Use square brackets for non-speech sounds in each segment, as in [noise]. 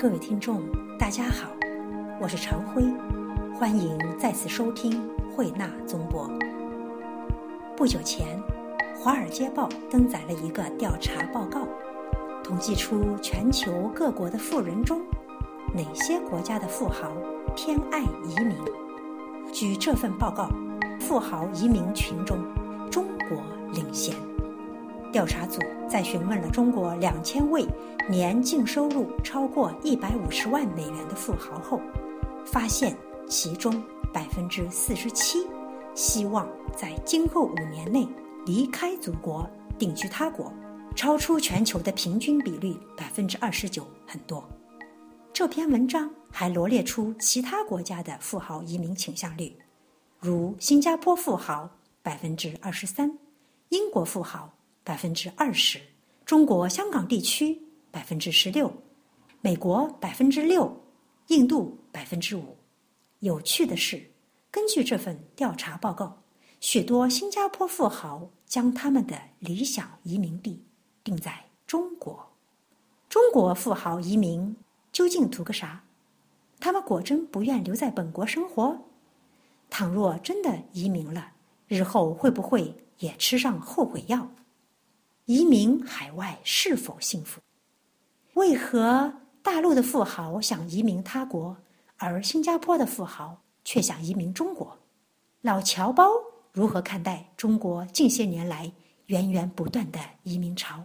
各位听众，大家好，我是常辉，欢迎再次收听慧纳综播。不久前，《华尔街报》登载了一个调查报告，统计出全球各国的富人中，哪些国家的富豪偏爱移民。据这份报告，富豪移民群中，中国领先。调查组在询问了中国两千位年净收入超过一百五十万美元的富豪后，发现其中百分之四十七希望在今后五年内离开祖国定居他国，超出全球的平均比率百分之二十九很多。这篇文章还罗列出其他国家的富豪移民倾向率，如新加坡富豪百分之二十三，英国富豪。百分之二十，中国香港地区百分之十六，美国百分之六，印度百分之五。有趣的是，根据这份调查报告，许多新加坡富豪将他们的理想移民地定在中国。中国富豪移民究竟图个啥？他们果真不愿留在本国生活？倘若真的移民了，日后会不会也吃上后悔药？移民海外是否幸福？为何大陆的富豪想移民他国，而新加坡的富豪却想移民中国？老侨胞如何看待中国近些年来源源不断的移民潮？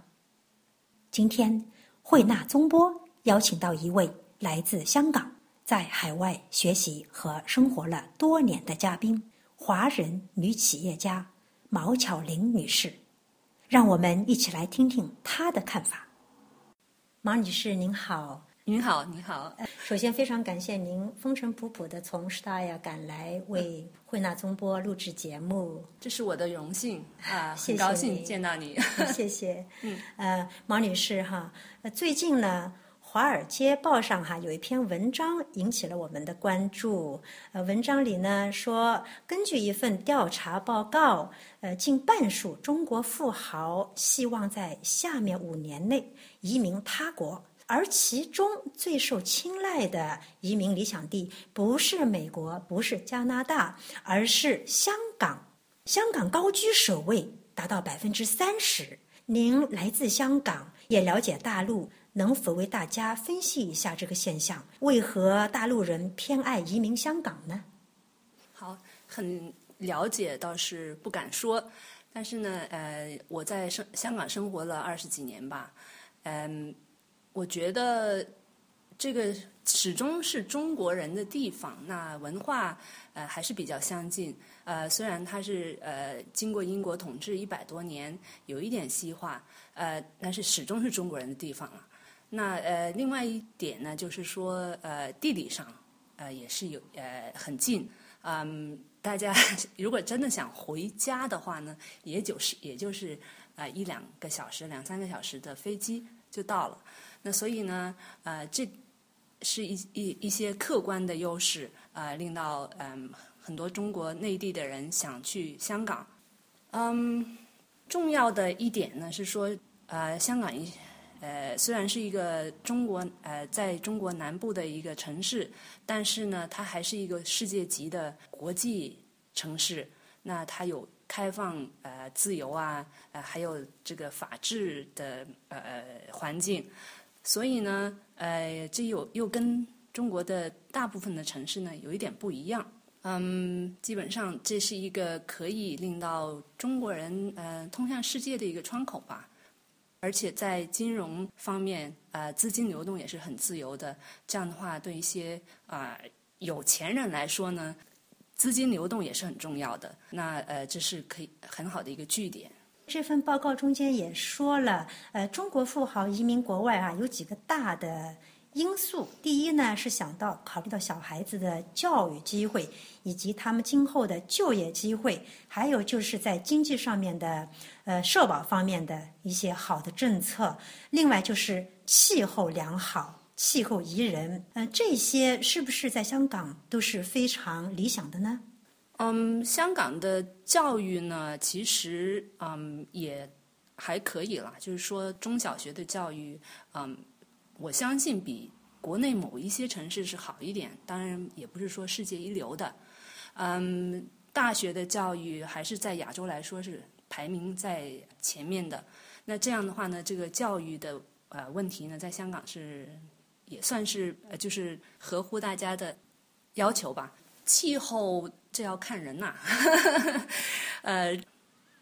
今天慧纳宗波邀请到一位来自香港，在海外学习和生活了多年的嘉宾——华人女企业家毛巧玲女士。让我们一起来听听他的看法。马女士您好，您好，您好。首先，非常感谢您风尘仆仆的从师大呀赶来为慧纳中波录制节目，这是我的荣幸啊，[laughs] 很高兴见到你。[laughs] 谢谢。[laughs] 嗯，呃，马女士哈，最近呢。《华尔街报》上哈有一篇文章引起了我们的关注。呃，文章里呢说，根据一份调查报告，呃，近半数中国富豪希望在下面五年内移民他国，而其中最受青睐的移民理想地不是美国，不是加拿大，而是香港。香港高居首位，达到百分之三十。您来自香港，也了解大陆。能否为大家分析一下这个现象？为何大陆人偏爱移民香港呢？好，很了解倒是不敢说，但是呢，呃，我在生香港生活了二十几年吧，嗯，我觉得这个始终是中国人的地方，那文化呃还是比较相近，呃，虽然它是呃经过英国统治一百多年，有一点西化，呃，但是始终是中国人的地方了。那呃，另外一点呢，就是说呃，地理上呃也是有呃很近，嗯，大家 [laughs] 如果真的想回家的话呢，也就是也就是啊一两个小时、两三个小时的飞机就到了。那所以呢，呃，这是一一一些客观的优势啊，令到嗯很多中国内地的人想去香港。嗯，重要的一点呢是说，呃，香港一。呃，虽然是一个中国呃，在中国南部的一个城市，但是呢，它还是一个世界级的国际城市。那它有开放呃自由啊，呃还有这个法治的呃环境，所以呢，呃，这又又跟中国的大部分的城市呢有一点不一样。嗯，基本上这是一个可以令到中国人呃通向世界的一个窗口吧。而且在金融方面，呃，资金流动也是很自由的。这样的话，对一些啊有钱人来说呢，资金流动也是很重要的。那呃，这是可以很好的一个据点。这份报告中间也说了，呃，中国富豪移民国外啊，有几个大的。因素第一呢，是想到考虑到小孩子的教育机会，以及他们今后的就业机会，还有就是在经济上面的呃社保方面的一些好的政策。另外就是气候良好，气候宜人，呃，这些是不是在香港都是非常理想的呢？嗯，香港的教育呢，其实嗯也还可以啦，就是说中小学的教育，嗯。我相信比国内某一些城市是好一点，当然也不是说世界一流的。嗯，大学的教育还是在亚洲来说是排名在前面的。那这样的话呢，这个教育的呃问题呢，在香港是也算是呃就是合乎大家的要求吧。气候这要看人呐，[laughs] 呃，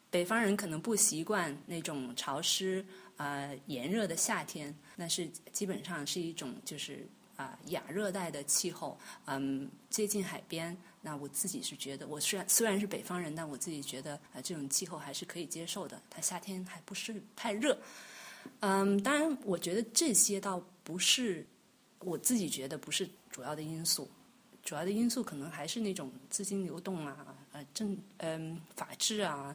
北方人可能不习惯那种潮湿啊炎热的夏天，那是基本上是一种就是啊亚热带的气候，嗯，接近海边。那我自己是觉得，我虽然虽然是北方人，但我自己觉得啊这种气候还是可以接受的。它夏天还不是太热，嗯，当然我觉得这些倒不是我自己觉得不是主要的因素。主要的因素可能还是那种资金流动啊，呃，政嗯法治啊，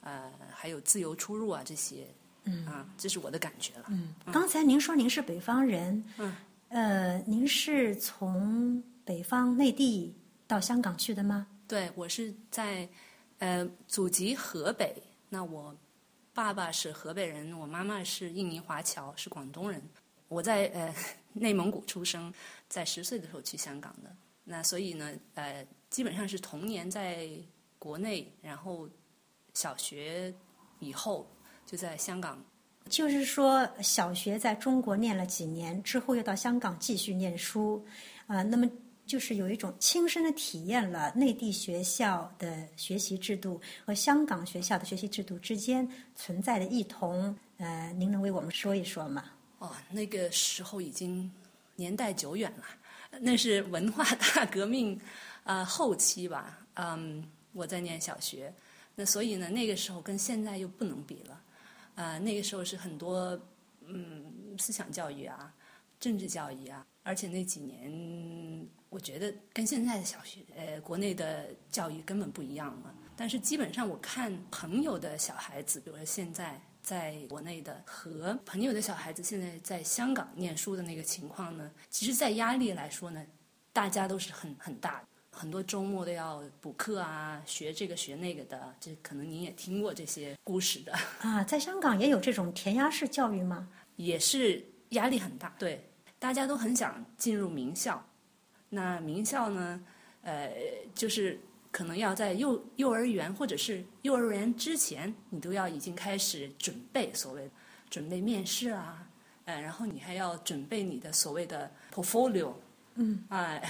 呃，还有自由出入啊这些，嗯啊，这是我的感觉了。嗯，刚才您说您是北方人，嗯，呃，您是从北方内地到香港去的吗？对，我是在呃祖籍河北，那我爸爸是河北人，我妈妈是印尼华侨，是广东人。我在呃内蒙古出生，在十岁的时候去香港的。那所以呢，呃，基本上是童年在国内，然后小学以后就在香港。就是说，小学在中国念了几年之后，又到香港继续念书，啊，那么就是有一种亲身的体验了内地学校的学习制度和香港学校的学习制度之间存在的异同。呃，您能为我们说一说吗？哦，那个时候已经年代久远了。那是文化大革命，呃后期吧，嗯，我在念小学，那所以呢，那个时候跟现在又不能比了，呃，那个时候是很多嗯思想教育啊，政治教育啊，而且那几年我觉得跟现在的小学，呃，国内的教育根本不一样了。但是基本上我看朋友的小孩子，比如说现在。在国内的和朋友的小孩子现在在香港念书的那个情况呢，其实，在压力来说呢，大家都是很很大，很多周末都要补课啊，学这个学那个的，这可能您也听过这些故事的啊。在香港也有这种填鸭式教育吗？也是压力很大，对，大家都很想进入名校，那名校呢，呃，就是。可能要在幼幼儿园或者是幼儿园之前，你都要已经开始准备所谓准备面试啊，呃，然后你还要准备你的所谓的 portfolio，嗯，啊，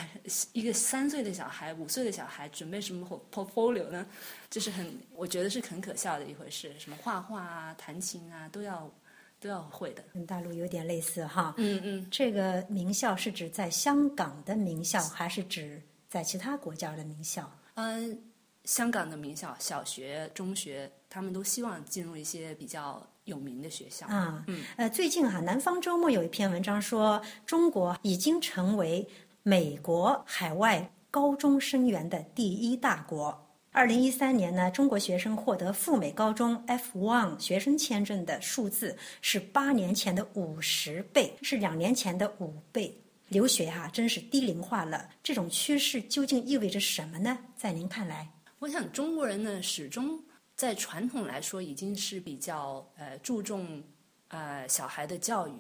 一个三岁的小孩、五岁的小孩准备什么 portfolio 呢？就是很，我觉得是很可笑的一回事。什么画画啊、弹琴啊，都要都要会的。跟大陆有点类似哈。嗯嗯。这个名校是指在香港的名校，还是指在其他国家的名校？嗯，香港的名校、小学、中学，他们都希望进入一些比较有名的学校。啊，嗯，呃，最近哈，《南方周末》有一篇文章说，中国已经成为美国海外高中生源的第一大国。二零一三年呢，中国学生获得赴美高中 F1 学生签证的数字是八年前的五十倍，是两年前的五倍。留学哈，真是低龄化了。这种趋势究竟意味着什么呢？在您看来，我想中国人呢，始终在传统来说已经是比较呃注重呃小孩的教育。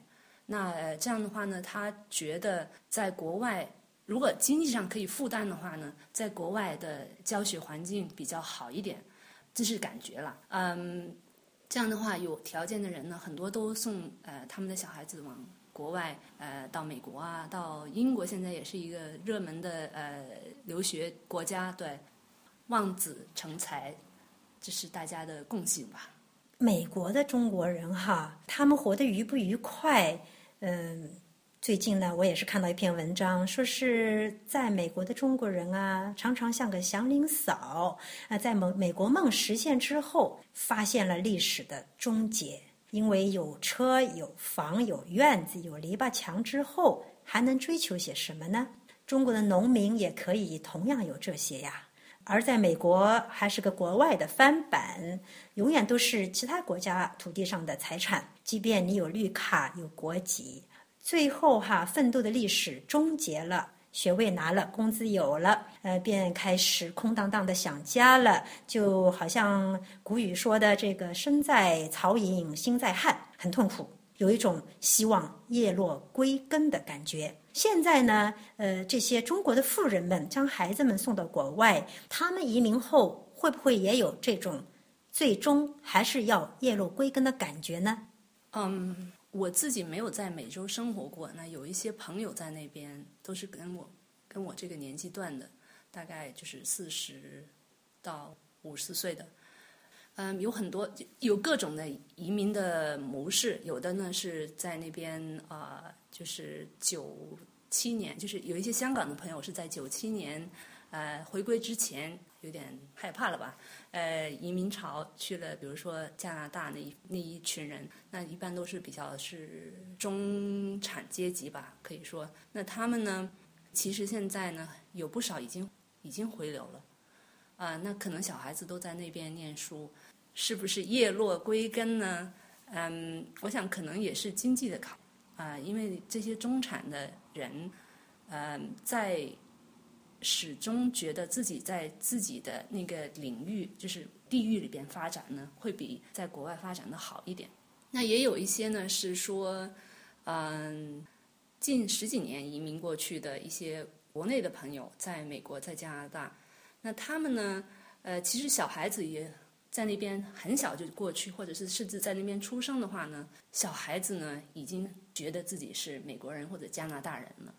那这样的话呢，他觉得在国外，如果经济上可以负担的话呢，在国外的教学环境比较好一点，这是感觉了。嗯，这样的话，有条件的人呢，很多都送呃他们的小孩子往。国外，呃，到美国啊，到英国，现在也是一个热门的呃留学国家。对，望子成才，这是大家的共性吧。美国的中国人哈，他们活得愉不愉快？嗯，最近呢，我也是看到一篇文章，说是在美国的中国人啊，常常像个祥林嫂啊，在美美国梦实现之后，发现了历史的终结。因为有车有房有院子有篱笆墙之后，还能追求些什么呢？中国的农民也可以同样有这些呀。而在美国，还是个国外的翻版，永远都是其他国家土地上的财产。即便你有绿卡有国籍，最后哈奋斗的历史终结了。学位拿了，工资有了，呃，便开始空荡荡的想家了，就好像古语说的这个“身在曹营心在汉”，很痛苦。有一种希望叶落归根的感觉。现在呢，呃，这些中国的富人们将孩子们送到国外，他们移民后会不会也有这种最终还是要叶落归根的感觉呢？嗯，我自己没有在美洲生活过，那有一些朋友在那边，都是跟我跟我这个年纪段的，大概就是四十到五十岁的。嗯，有很多有各种的移民的模式，有的呢是在那边啊，就是九七年，就是有一些香港的朋友是在九七年，呃，回归之前有点害怕了吧，呃，移民潮去了，比如说加拿大那一那一群人，那一般都是比较是中产阶级吧，可以说，那他们呢，其实现在呢有不少已经已经回流了，啊，那可能小孩子都在那边念书。是不是叶落归根呢？嗯，我想可能也是经济的考啊，因为这些中产的人，嗯，在始终觉得自己在自己的那个领域，就是地域里边发展呢，会比在国外发展的好一点。那也有一些呢是说，嗯，近十几年移民过去的一些国内的朋友，在美国、在加拿大，那他们呢，呃，其实小孩子也。在那边很小就过去，或者是甚至在那边出生的话呢，小孩子呢已经觉得自己是美国人或者加拿大人了。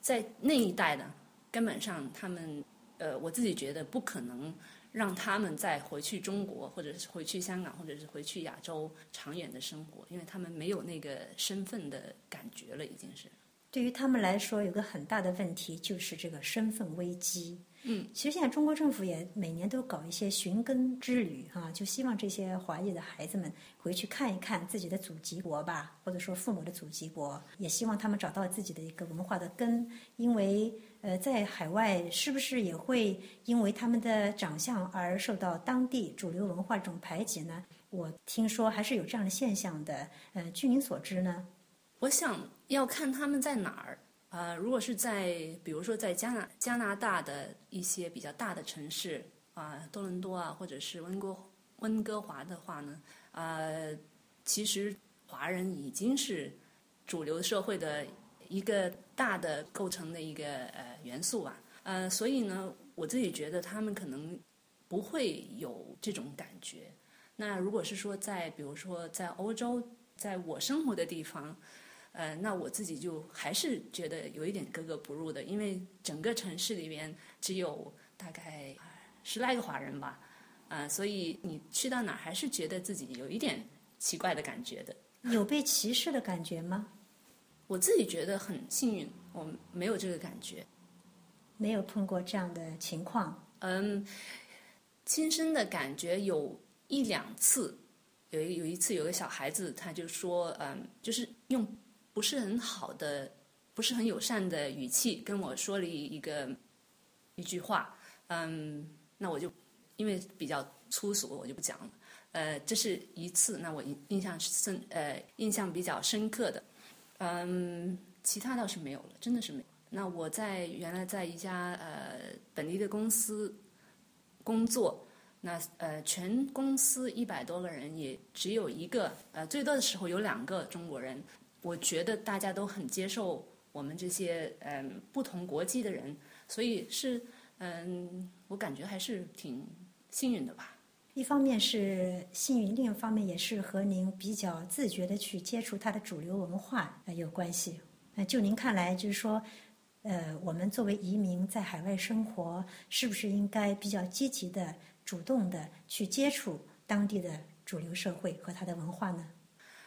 在那一代呢，根本上他们，呃，我自己觉得不可能让他们再回去中国，或者是回去香港，或者是回去亚洲长远的生活，因为他们没有那个身份的感觉了，已经是。对于他们来说，有个很大的问题就是这个身份危机。嗯，其实现在中国政府也每年都搞一些寻根之旅，啊，就希望这些华裔的孩子们回去看一看自己的祖籍国吧，或者说父母的祖籍国，也希望他们找到自己的一个文化的根。因为，呃，在海外是不是也会因为他们的长相而受到当地主流文化这种排挤呢？我听说还是有这样的现象的。呃，据您所知呢？我想要看他们在哪儿。呃，如果是在比如说在加拿加拿大的一些比较大的城市啊，多伦多啊，或者是温哥温哥华的话呢，呃，其实华人已经是主流社会的一个大的构成的一个呃元素吧。呃，所以呢，我自己觉得他们可能不会有这种感觉。那如果是说在比如说在欧洲，在我生活的地方。呃，那我自己就还是觉得有一点格格不入的，因为整个城市里边只有大概十来个华人吧，啊，所以你去到哪还是觉得自己有一点奇怪的感觉的。有被歧视的感觉吗？我自己觉得很幸运，我没有这个感觉，没有碰过这样的情况。嗯，亲身的感觉有一两次，有有一次有个小孩子他就说，嗯，就是用。不是很好的，不是很友善的语气跟我说了一个一句话，嗯，那我就因为比较粗俗，我就不讲了。呃，这是一次，那我印印象深，呃，印象比较深刻的，嗯，其他倒是没有了，真的是没有。那我在原来在一家呃本地的公司工作，那呃全公司一百多个人，也只有一个，呃最多的时候有两个中国人。我觉得大家都很接受我们这些嗯不同国籍的人，所以是嗯，我感觉还是挺幸运的吧。一方面是幸运，另一方面也是和您比较自觉的去接触它的主流文化有关系。那就您看来，就是说，呃，我们作为移民在海外生活，是不是应该比较积极的、主动的去接触当地的主流社会和它的文化呢？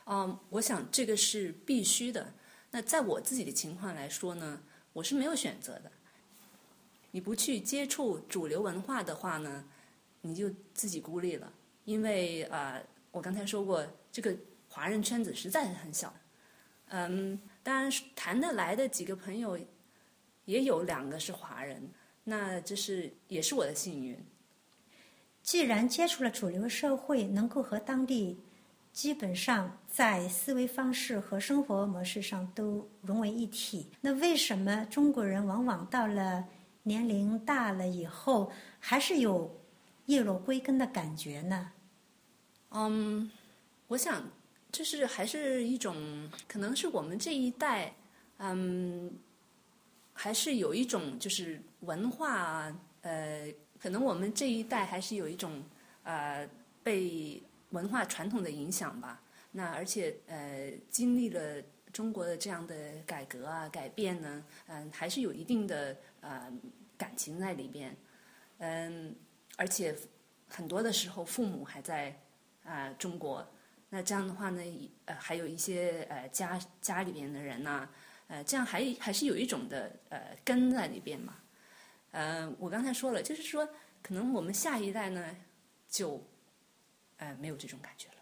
嗯，我想这个是必须的。那在我自己的情况来说呢，我是没有选择的。你不去接触主流文化的话呢，你就自己孤立了。因为啊，我刚才说过，这个华人圈子实在是很小。嗯，当然谈得来的几个朋友，也有两个是华人，那这是也是我的幸运。既然接触了主流社会，能够和当地。基本上在思维方式和生活模式上都融为一体。那为什么中国人往往到了年龄大了以后，还是有叶落归根的感觉呢？嗯，我想就是还是一种，可能是我们这一代，嗯，还是有一种就是文化，呃，可能我们这一代还是有一种呃被文化传统的影响吧。那而且呃，经历了中国的这样的改革啊、改变呢，嗯，还是有一定的呃感情在里边，嗯，而且很多的时候父母还在啊中国。那这样的话呢，呃，还有一些呃家家里边的人呢，呃，这样还还是有一种的呃根在里边嘛。呃，我刚才说了，就是说，可能我们下一代呢，就呃没有这种感觉了。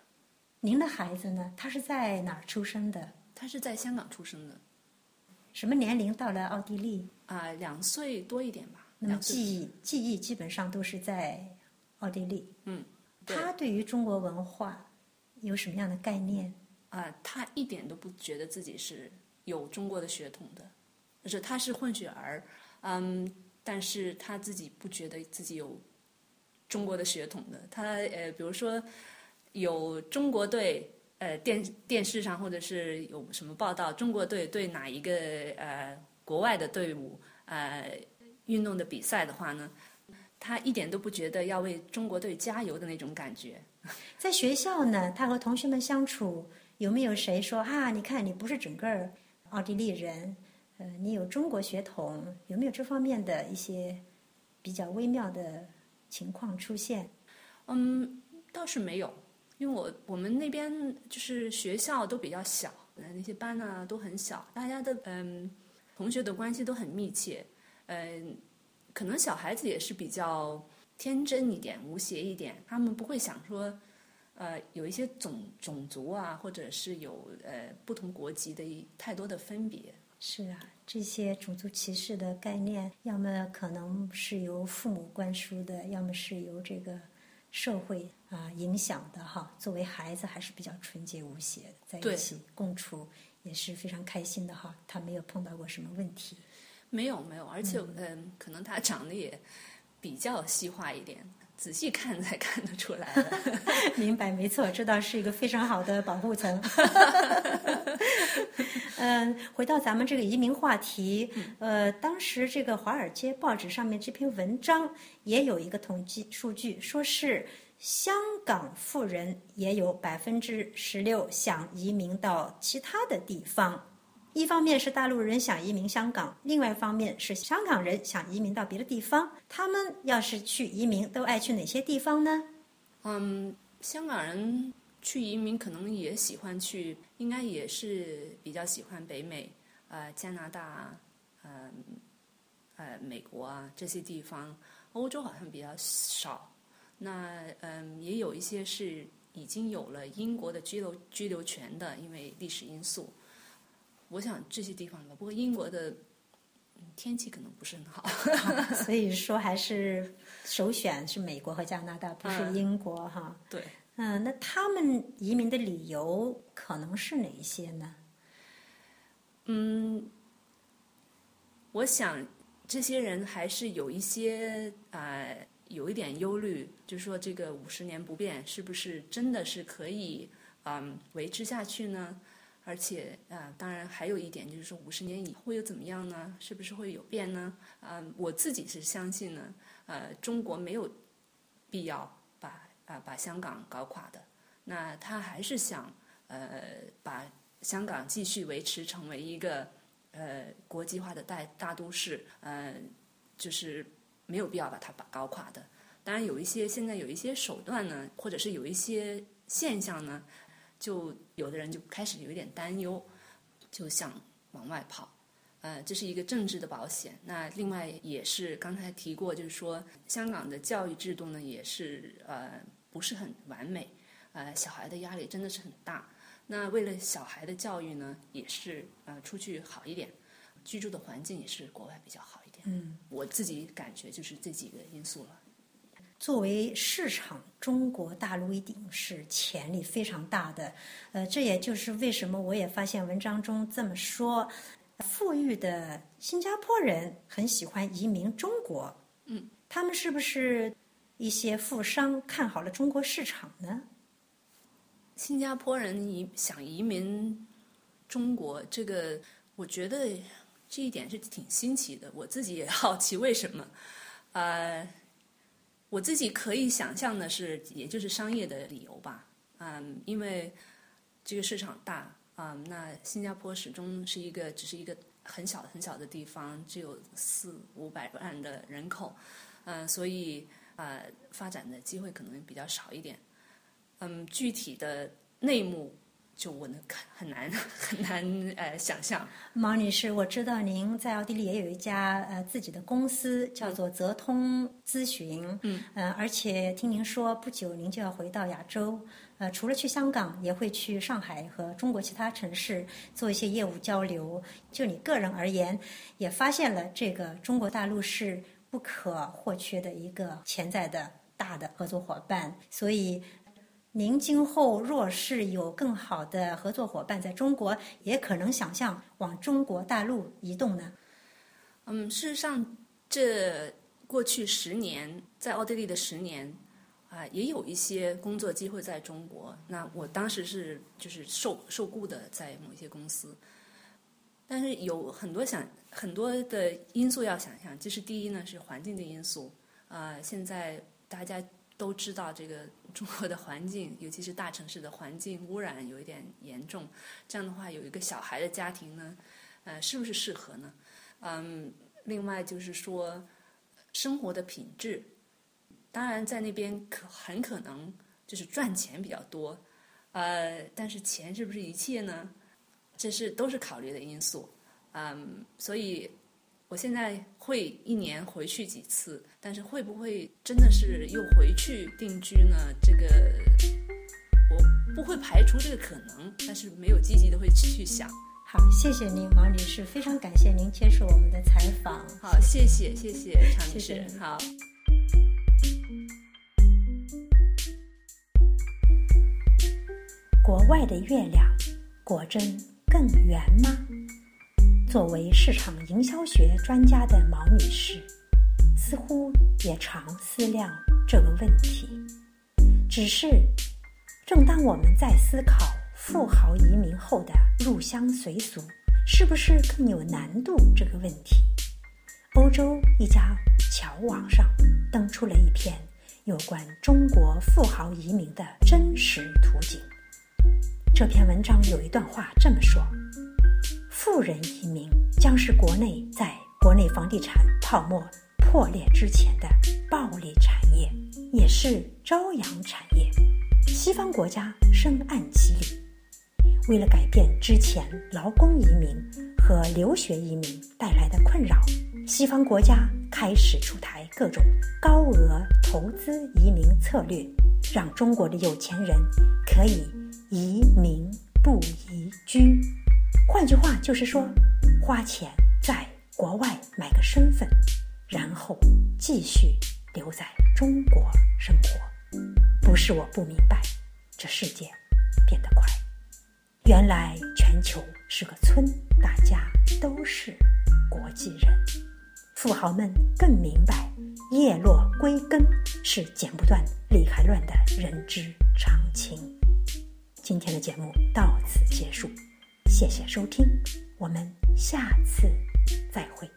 您的孩子呢？他是在哪儿出生的？他是在香港出生的。什么年龄到了奥地利？啊，两岁多一点吧。那么记忆记忆基本上都是在奥地利。嗯。他对于中国文化。有什么样的概念？啊，他一点都不觉得自己是有中国的血统的，就是他是混血儿，嗯，但是他自己不觉得自己有中国的血统的。他呃，比如说有中国队，呃，电电视上或者是有什么报道，中国队对哪一个呃国外的队伍呃运动的比赛的话呢，他一点都不觉得要为中国队加油的那种感觉。[laughs] 在学校呢，他和同学们相处有没有谁说啊？你看你不是整个奥地利人，呃，你有中国血统，有没有这方面的一些比较微妙的情况出现？嗯，倒是没有，因为我我们那边就是学校都比较小，那些班呢都很小，大家的嗯同学的关系都很密切，嗯，可能小孩子也是比较。天真一点，无邪一点，他们不会想说，呃，有一些种种族啊，或者是有呃不同国籍的太多的分别。是啊，这些种族歧视的概念，要么可能是由父母灌输的，要么是由这个社会啊影响的哈。作为孩子，还是比较纯洁无邪的，在一起共处也是非常开心的哈。他没有碰到过什么问题。没有没有，而且嗯，可能他长得也。比较细化一点，仔细看才 [laughs] 看得出来。[laughs] 明白，没错，这倒是一个非常好的保护层。[laughs] 嗯，回到咱们这个移民话题，呃，当时这个《华尔街》报纸上面这篇文章也有一个统计数据，说是香港富人也有百分之十六想移民到其他的地方。一方面是大陆人想移民香港，另外一方面是香港人想移民到别的地方。他们要是去移民，都爱去哪些地方呢？嗯，香港人去移民可能也喜欢去，应该也是比较喜欢北美，呃，加拿大，嗯，呃，美国啊这些地方。欧洲好像比较少。那嗯，也有一些是已经有了英国的居留居留权的，因为历史因素。我想这些地方吧，不过英国的天气可能不是很好，所以说还是首选是美国和加拿大，不是英国哈。[laughs] 对，嗯，那他们移民的理由可能是哪一些呢？嗯，我想这些人还是有一些啊，有一点忧虑，就是说这个五十年不变是不是真的是可以嗯维持下去呢？而且啊，当然还有一点就是说，五十年以后又怎么样呢？是不是会有变呢？啊，我自己是相信呢，呃，中国没有必要啊把香港搞垮的。那他还是想呃把香港继续维持成为一个呃国际化的大大都市，呃，就是没有必要把它把搞垮的。当然有一些现在有一些手段呢，或者是有一些现象呢。就有的人就开始有一点担忧，就想往外跑，呃，这是一个政治的保险。那另外也是刚才提过，就是说香港的教育制度呢，也是呃不是很完美，呃，小孩的压力真的是很大。那为了小孩的教育呢，也是呃出去好一点，居住的环境也是国外比较好一点。嗯，我自己感觉就是这几个因素了。作为市场，中国大陆一定是潜力非常大的。呃，这也就是为什么我也发现文章中这么说：富裕的新加坡人很喜欢移民中国。嗯，他们是不是一些富商看好了中国市场呢？新加坡人移想移民中国，这个我觉得这一点是挺新奇的。我自己也好奇为什么。[laughs] 呃，我自己可以想象的是，也就是商业的理由吧。嗯，因为这个市场大啊，那新加坡始终是一个只是一个很小很小的地方，只有四五百万的人口，嗯，所以呃，发展的机会可能比较少一点。嗯，具体的内幕。就我能很难 [laughs] 很难呃想象，毛女士，我知道您在奥地利也有一家呃自己的公司，叫做泽通咨询，嗯，呃，而且听您说不久您就要回到亚洲，呃，除了去香港，也会去上海和中国其他城市做一些业务交流。就你个人而言，也发现了这个中国大陆是不可或缺的一个潜在的大的合作伙伴，所以。您今后若是有更好的合作伙伴在中国，也可能想象往中国大陆移动呢？嗯，事实上，这过去十年在奥地利的十年啊，也有一些工作机会在中国。那我当时是就是受受雇的，在某一些公司，但是有很多想很多的因素要想象。就是第一呢，是环境的因素啊，现在大家。都知道这个中国的环境，尤其是大城市的环境污染有一点严重。这样的话，有一个小孩的家庭呢，呃，是不是适合呢？嗯，另外就是说，生活的品质，当然在那边可很可能就是赚钱比较多，呃，但是钱是不是一切呢？这是都是考虑的因素。嗯，所以。我现在会一年回去几次，但是会不会真的是又回去定居呢？这个我不会排除这个可能，但是没有积极的会去想。好，谢谢您，王女士，非常感谢您接受我们的采访。好，谢谢，谢谢常女士。好。国外的月亮果真更圆吗？作为市场营销学专家的毛女士，似乎也常思量这个问题。只是，正当我们在思考富豪移民后的入乡随俗是不是更有难度这个问题，欧洲一家侨网上登出了一篇有关中国富豪移民的真实图景。这篇文章有一段话这么说。富人移民将是国内在国内房地产泡沫破裂之前的暴利产业，也是朝阳产业。西方国家深谙其理，为了改变之前劳工移民和留学移民带来的困扰，西方国家开始出台各种高额投资移民策略，让中国的有钱人可以移民不移居。换句话就是说，花钱在国外买个身份，然后继续留在中国生活。不是我不明白，这世界变得快。原来全球是个村，大家都是国际人。富豪们更明白，叶落归根是剪不断、理还乱的人之常情。今天的节目到此结束。谢谢收听，我们下次再会。